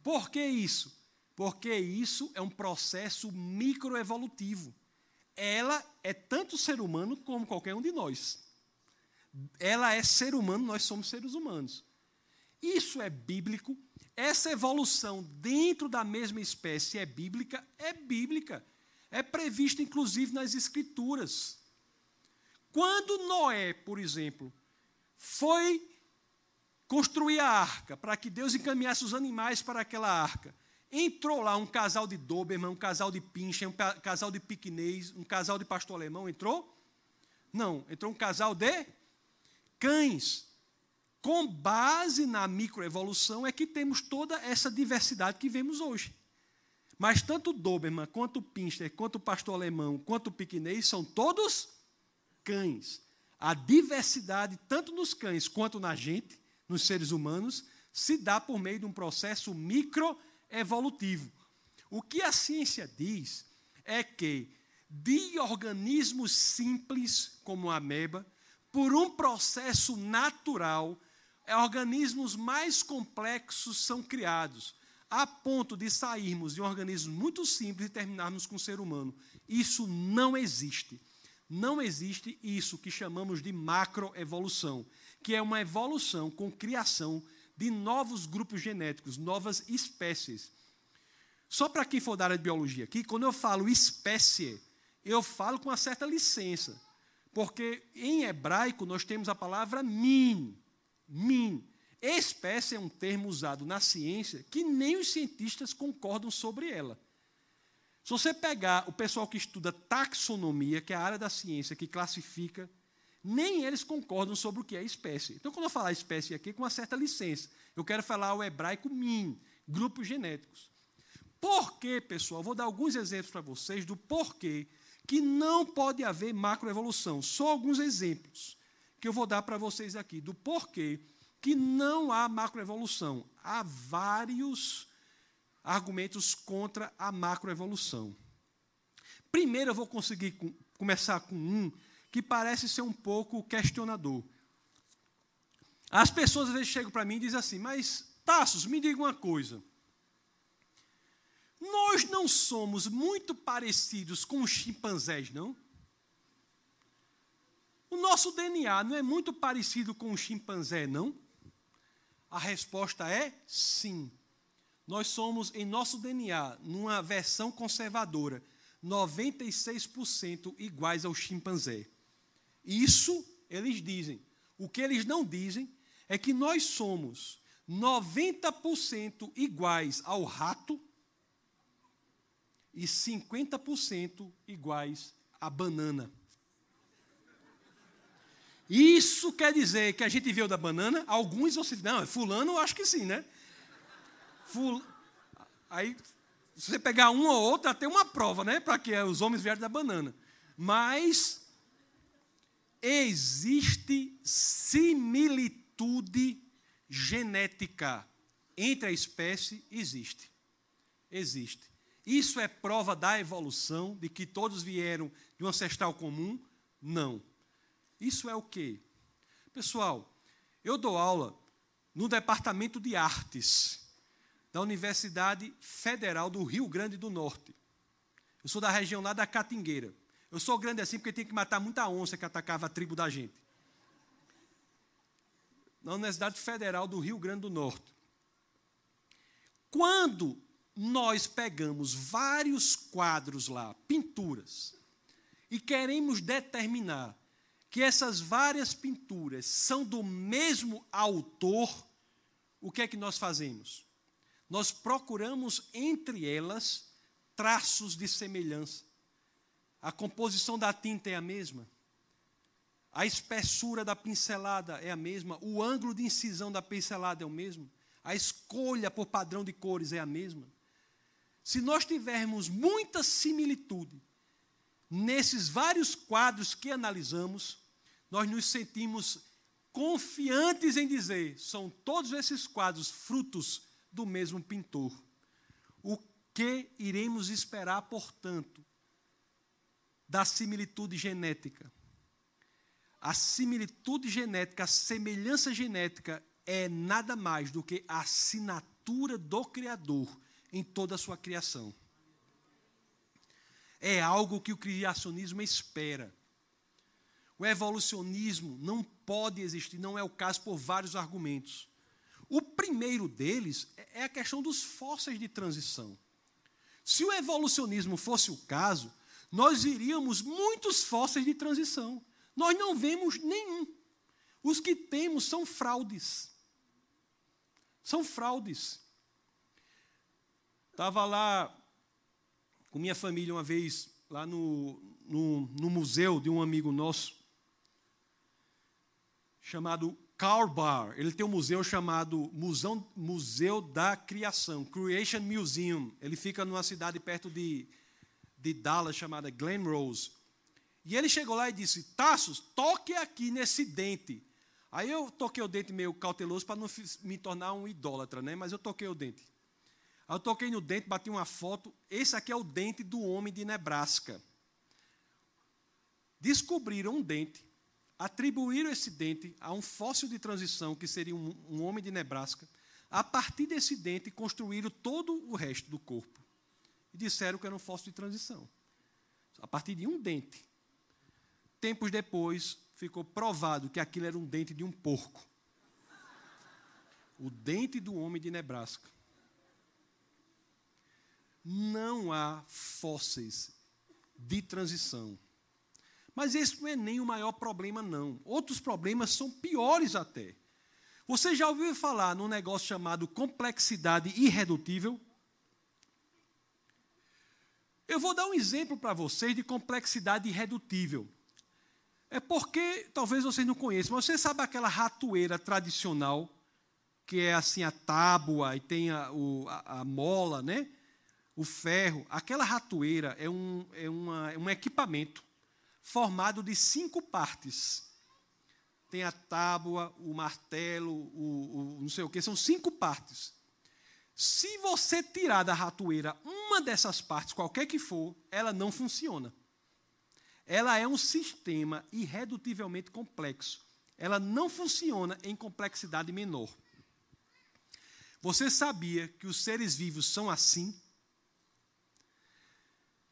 S1: Por que isso? Porque isso é um processo microevolutivo. Ela é tanto ser humano como qualquer um de nós. Ela é ser humano, nós somos seres humanos. Isso é bíblico. Essa evolução dentro da mesma espécie é bíblica? É bíblica. É prevista, inclusive, nas Escrituras. Quando Noé, por exemplo, foi construir a arca, para que Deus encaminhasse os animais para aquela arca. Entrou lá um casal de Doberman, um casal de Pincher, um casal de piquenês, um casal de pastor alemão, entrou? Não, entrou um casal de cães. Com base na microevolução é que temos toda essa diversidade que vemos hoje. Mas tanto o Doberman, quanto o Pincher, quanto o pastor alemão, quanto o piquenês são todos cães. A diversidade, tanto nos cães quanto na gente, nos seres humanos se dá por meio de um processo microevolutivo. O que a ciência diz é que de organismos simples, como a ameba, por um processo natural, organismos mais complexos são criados, a ponto de sairmos de um organismo muito simples e terminarmos com o ser humano. Isso não existe. Não existe isso que chamamos de macroevolução que é uma evolução com criação de novos grupos genéticos, novas espécies. Só para quem for da área de biologia aqui, quando eu falo espécie, eu falo com uma certa licença. Porque em hebraico nós temos a palavra min. Min. Espécie é um termo usado na ciência que nem os cientistas concordam sobre ela. Se você pegar o pessoal que estuda taxonomia, que é a área da ciência que classifica nem eles concordam sobre o que é espécie. Então, quando eu falar espécie aqui, com uma certa licença, eu quero falar o hebraico min, grupos genéticos. Por quê, pessoal? Vou dar alguns exemplos para vocês do porquê que não pode haver macroevolução. Só alguns exemplos que eu vou dar para vocês aqui do porquê que não há macroevolução. Há vários argumentos contra a macroevolução. Primeiro eu vou conseguir começar com um que parece ser um pouco questionador. As pessoas às vezes chegam para mim e dizem assim: Mas, Tassos, me diga uma coisa. Nós não somos muito parecidos com os chimpanzés, não? O nosso DNA não é muito parecido com o chimpanzé, não? A resposta é sim. Nós somos, em nosso DNA, numa versão conservadora, 96% iguais ao chimpanzé. Isso eles dizem. O que eles não dizem é que nós somos 90% iguais ao rato e 50% iguais à banana. Isso quer dizer que a gente viu da banana, alguns você não, fulano, eu acho que sim, né? Ful... Aí, se você pegar um ou outro, até uma prova, né? Para que os homens vieram da banana. Mas existe similitude genética entre a espécie, existe. Existe. Isso é prova da evolução, de que todos vieram de um ancestral comum? Não. Isso é o quê? Pessoal, eu dou aula no departamento de artes da Universidade Federal do Rio Grande do Norte. Eu sou da região lá da Catingueira. Eu sou grande assim porque tinha que matar muita onça que atacava a tribo da gente. Na Universidade Federal do Rio Grande do Norte. Quando nós pegamos vários quadros lá, pinturas, e queremos determinar que essas várias pinturas são do mesmo autor, o que é que nós fazemos? Nós procuramos entre elas traços de semelhança. A composição da tinta é a mesma. A espessura da pincelada é a mesma. O ângulo de incisão da pincelada é o mesmo. A escolha por padrão de cores é a mesma. Se nós tivermos muita similitude nesses vários quadros que analisamos, nós nos sentimos confiantes em dizer: são todos esses quadros frutos do mesmo pintor. O que iremos esperar, portanto, da similitude genética? A similitude genética, a semelhança genética é nada mais do que a assinatura do Criador em toda a sua criação. É algo que o criacionismo espera. O evolucionismo não pode existir, não é o caso por vários argumentos. O primeiro deles é a questão dos fósseis de transição. Se o evolucionismo fosse o caso, nós iríamos muitos fósseis de transição. Nós não vemos nenhum. Os que temos são fraudes. São fraudes. Estava lá com minha família uma vez, lá no, no, no museu de um amigo nosso chamado Karl Barr. Ele tem um museu chamado museu da Criação, Creation Museum. Ele fica numa cidade perto de, de Dallas chamada Glen Rose. E ele chegou lá e disse: Tassos, toque aqui nesse dente. Aí eu toquei o dente meio cauteloso para não me tornar um idólatra, né? Mas eu toquei o dente. Aí eu toquei no dente, bati uma foto. Esse aqui é o dente do homem de Nebraska. Descobriram um dente atribuíram esse dente a um fóssil de transição, que seria um, um homem de Nebraska. A partir desse dente, construíram todo o resto do corpo. E disseram que era um fóssil de transição. A partir de um dente. Tempos depois, ficou provado que aquilo era um dente de um porco. O dente do homem de Nebraska. Não há fósseis de transição mas esse não é nem o maior problema, não. Outros problemas são piores até. Você já ouviu falar num negócio chamado complexidade irredutível? Eu vou dar um exemplo para vocês de complexidade irredutível. É porque, talvez vocês não conheçam, mas você sabe aquela ratoeira tradicional, que é assim a tábua e tem a, o, a, a mola, né? o ferro. Aquela ratoeira é um, é, uma, é um equipamento formado de cinco partes. Tem a tábua, o martelo, o, o não sei o que, são cinco partes. Se você tirar da ratoeira uma dessas partes, qualquer que for, ela não funciona. Ela é um sistema irredutivelmente complexo. Ela não funciona em complexidade menor. Você sabia que os seres vivos são assim?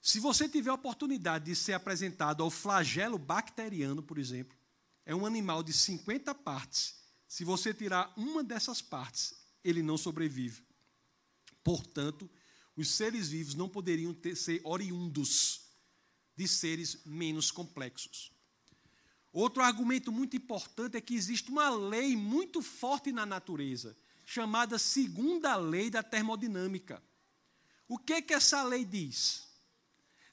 S1: Se você tiver a oportunidade de ser apresentado ao flagelo bacteriano, por exemplo, é um animal de 50 partes. Se você tirar uma dessas partes, ele não sobrevive. Portanto, os seres vivos não poderiam ter, ser oriundos de seres menos complexos. Outro argumento muito importante é que existe uma lei muito forte na natureza, chamada segunda lei da termodinâmica. O que é que essa lei diz?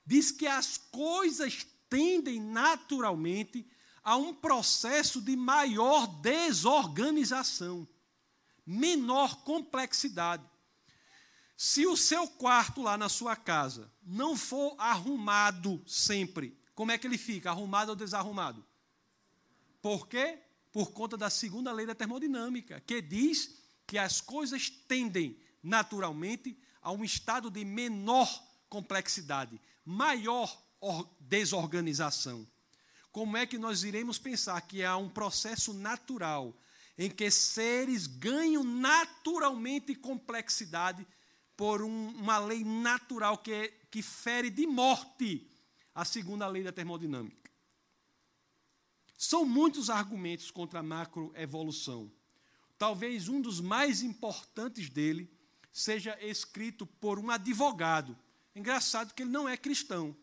S1: Diz que as coisas tendem naturalmente a um processo de maior desorganização, menor complexidade. Se o seu quarto lá na sua casa não for arrumado sempre, como é que ele fica? Arrumado ou desarrumado? Por quê? Por conta da segunda lei da termodinâmica, que diz que as coisas tendem naturalmente a um estado de menor complexidade, maior desorganização. Como é que nós iremos pensar que há um processo natural em que seres ganham naturalmente complexidade por um, uma lei natural que, é, que fere de morte a segunda lei da termodinâmica? São muitos argumentos contra a macroevolução. Talvez um dos mais importantes dele seja escrito por um advogado Engraçado que ele não é cristão,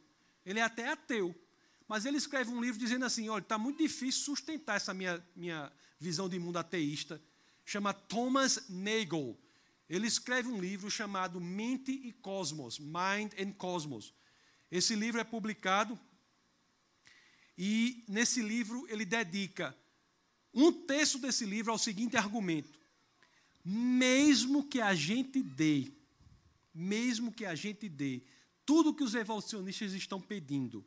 S1: ele é até ateu. Mas ele escreve um livro dizendo assim: olha, está muito difícil sustentar essa minha, minha visão de mundo ateísta. Chama Thomas Nagel. Ele escreve um livro chamado Mente e Cosmos, Mind and Cosmos. Esse livro é publicado e nesse livro ele dedica um terço desse livro ao seguinte argumento: mesmo que a gente dê mesmo que a gente dê tudo que os evolucionistas estão pedindo,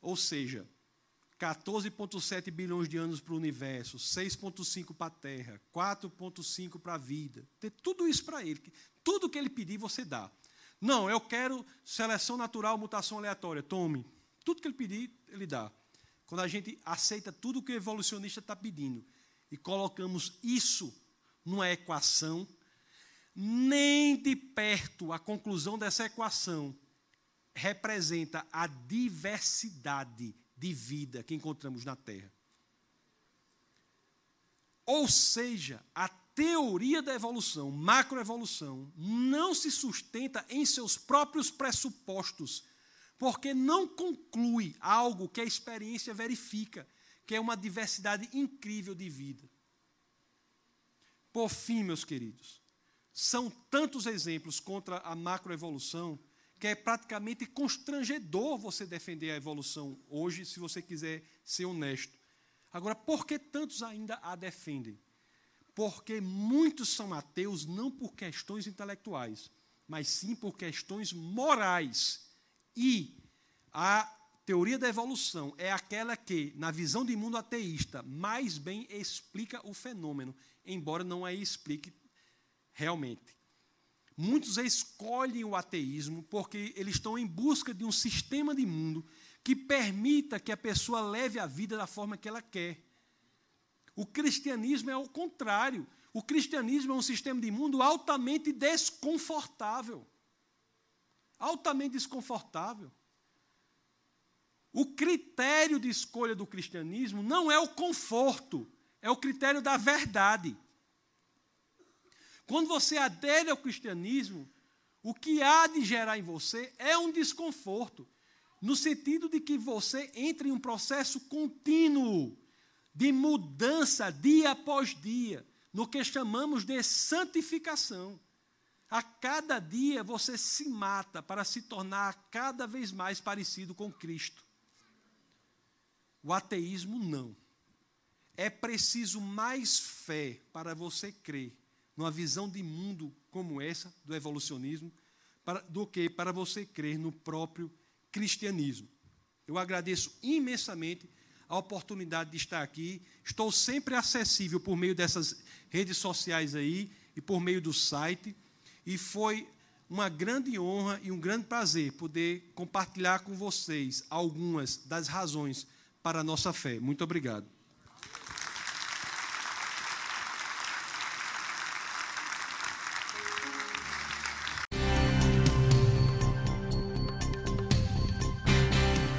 S1: ou seja, 14,7 bilhões de anos para o universo, 6,5 para a Terra, 4,5 para a vida. Ter tudo isso para ele. Tudo que ele pedir, você dá. Não, eu quero seleção natural, mutação aleatória. Tome. Tudo que ele pedir, ele dá. Quando a gente aceita tudo que o evolucionista está pedindo e colocamos isso numa equação, nem de perto a conclusão dessa equação representa a diversidade de vida que encontramos na Terra. Ou seja, a teoria da evolução, macroevolução, não se sustenta em seus próprios pressupostos, porque não conclui algo que a experiência verifica, que é uma diversidade incrível de vida. Por fim, meus queridos, são tantos exemplos contra a macroevolução que é praticamente constrangedor você defender a evolução hoje, se você quiser ser honesto. Agora, por que tantos ainda a defendem? Porque muitos são ateus não por questões intelectuais, mas sim por questões morais. E a teoria da evolução é aquela que, na visão de mundo ateísta, mais bem explica o fenômeno, embora não a explique realmente. Muitos escolhem o ateísmo porque eles estão em busca de um sistema de mundo que permita que a pessoa leve a vida da forma que ela quer. O cristianismo é o contrário. O cristianismo é um sistema de mundo altamente desconfortável. Altamente desconfortável. O critério de escolha do cristianismo não é o conforto, é o critério da verdade. Quando você adere ao cristianismo, o que há de gerar em você é um desconforto, no sentido de que você entra em um processo contínuo de mudança dia após dia, no que chamamos de santificação. A cada dia você se mata para se tornar cada vez mais parecido com Cristo. O ateísmo não. É preciso mais fé para você crer numa visão de mundo como essa, do evolucionismo, para, do que para você crer no próprio cristianismo. Eu agradeço imensamente a oportunidade de estar aqui. Estou sempre acessível por meio dessas redes sociais aí e por meio do site. E foi uma grande honra e um grande prazer poder compartilhar com vocês algumas das razões para a nossa fé. Muito obrigado.